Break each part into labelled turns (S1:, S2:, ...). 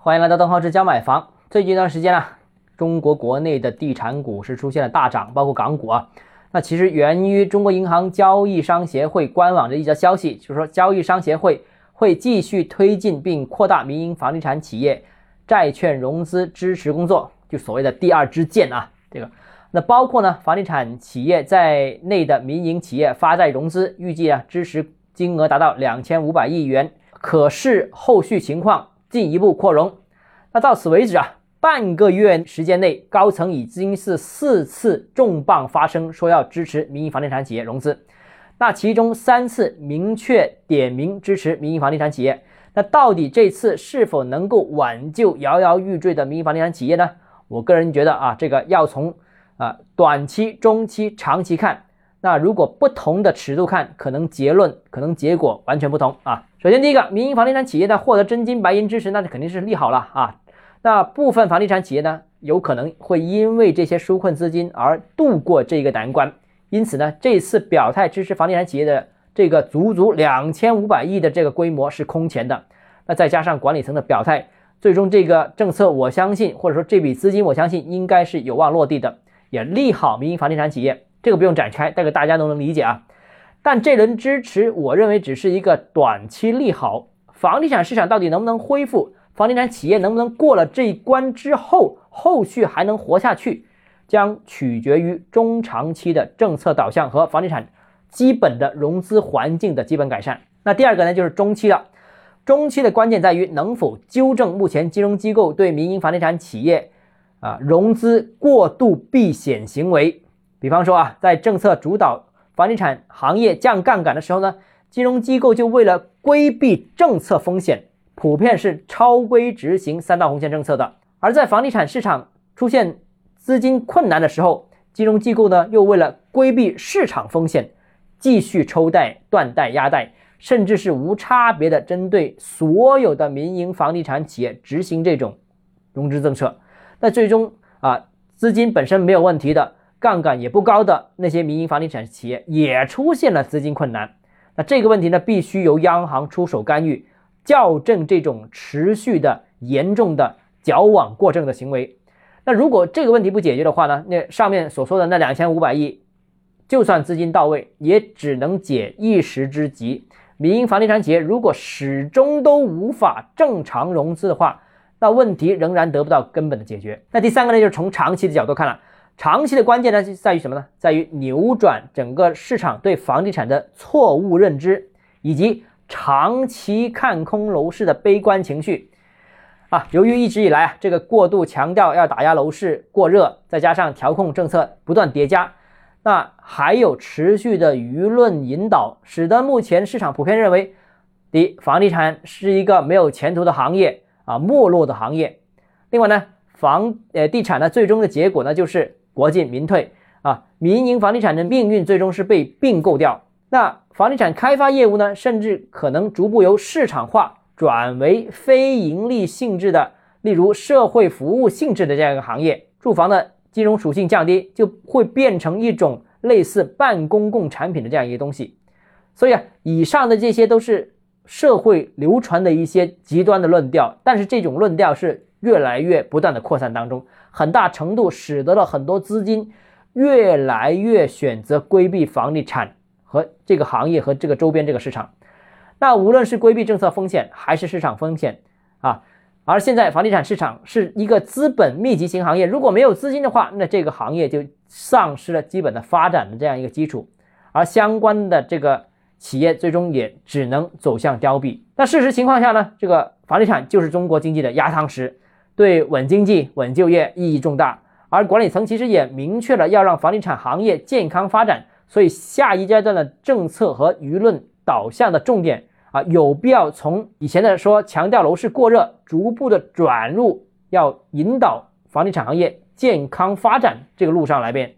S1: 欢迎来到邓浩之家买房。最近一段时间啊，中国国内的地产股是出现了大涨，包括港股啊。那其实源于中国银行交易商协会官网的一则消息，就是说交易商协会会继续推进并扩大民营房地产企业债券融资支持工作，就所谓的第二支箭啊。这个那包括呢房地产企业在内的民营企业发债融资，预计啊支持金额达到两千五百亿元，可视后续情况进一步扩容。那到此为止啊。半个月时间内，高层已经是四次重磅发声，说要支持民营房地产企业融资。那其中三次明确点名支持民营房地产企业。那到底这次是否能够挽救摇摇欲坠的民营房地产企业呢？我个人觉得啊，这个要从啊短期、中期、长期看。那如果不同的尺度看，可能结论、可能结果完全不同啊。首先，第一个，民营房地产企业呢获得真金白银支持，那就肯定是利好了啊。那部分房地产企业呢，有可能会因为这些纾困资金而度过这个难关。因此呢，这次表态支持房地产企业的这个足足两千五百亿的这个规模是空前的。那再加上管理层的表态，最终这个政策，我相信或者说这笔资金，我相信应该是有望落地的，也利好民营房地产企业。这个不用展开，这个大家都能理解啊。但这轮支持，我认为只是一个短期利好，房地产市场到底能不能恢复？房地产企业能不能过了这一关之后，后续还能活下去，将取决于中长期的政策导向和房地产基本的融资环境的基本改善。那第二个呢，就是中期了。中期的关键在于能否纠正目前金融机构对民营房地产企业啊融资过度避险行为。比方说啊，在政策主导房地产行业降杠杆的时候呢，金融机构就为了规避政策风险。普遍是超规执行三道红线政策的，而在房地产市场出现资金困难的时候，金融机构呢又为了规避市场风险，继续抽贷、断贷、压贷，甚至是无差别的针对所有的民营房地产企业执行这种融资政策。那最终啊，资金本身没有问题的，杠杆也不高的那些民营房地产企业也出现了资金困难。那这个问题呢，必须由央行出手干预。校正这种持续的严重的矫枉过正的行为，那如果这个问题不解决的话呢？那上面所说的那两千五百亿，就算资金到位，也只能解一时之急。民营房地产企业如果始终都无法正常融资的话，那问题仍然得不到根本的解决。那第三个呢，就是从长期的角度看了，长期的关键呢，就在于什么呢？在于扭转整个市场对房地产的错误认知，以及。长期看空楼市的悲观情绪啊，由于一直以来啊，这个过度强调要打压楼市过热，再加上调控政策不断叠加，那还有持续的舆论引导，使得目前市场普遍认为，第一，房地产是一个没有前途的行业啊，没落的行业。另外呢，房呃地产呢，最终的结果呢，就是国进民退啊，民营房地产的命运最终是被并购掉。那房地产开发业务呢，甚至可能逐步由市场化转为非盈利性质的，例如社会服务性质的这样一个行业。住房的金融属性降低，就会变成一种类似半公共产品的这样一个东西。所以啊，以上的这些都是社会流传的一些极端的论调，但是这种论调是越来越不断的扩散当中，很大程度使得了很多资金越来越选择规避房地产。和这个行业和这个周边这个市场，那无论是规避政策风险还是市场风险啊，而现在房地产市场是一个资本密集型行业，如果没有资金的话，那这个行业就丧失了基本的发展的这样一个基础，而相关的这个企业最终也只能走向凋敝。那事实情况下呢，这个房地产就是中国经济的压舱石，对稳经济、稳就业意义重大，而管理层其实也明确了要让房地产行业健康发展。所以下一阶段的政策和舆论导向的重点啊，有必要从以前的说强调楼市过热，逐步的转入要引导房地产行业健康发展这个路上来变。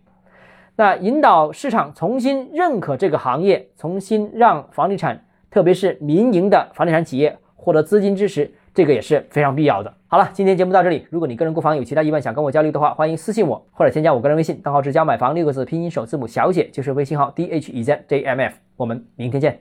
S1: 那引导市场重新认可这个行业，重新让房地产，特别是民营的房地产企业获得资金支持。这个也是非常必要的。好了，今天节目到这里。如果你个人购房有其他疑问想跟我交流的话，欢迎私信我或者添加我个人微信，账号是“教买房”六个字拼音首字母小写，就是微信号 d h e z j m f。我们明天见。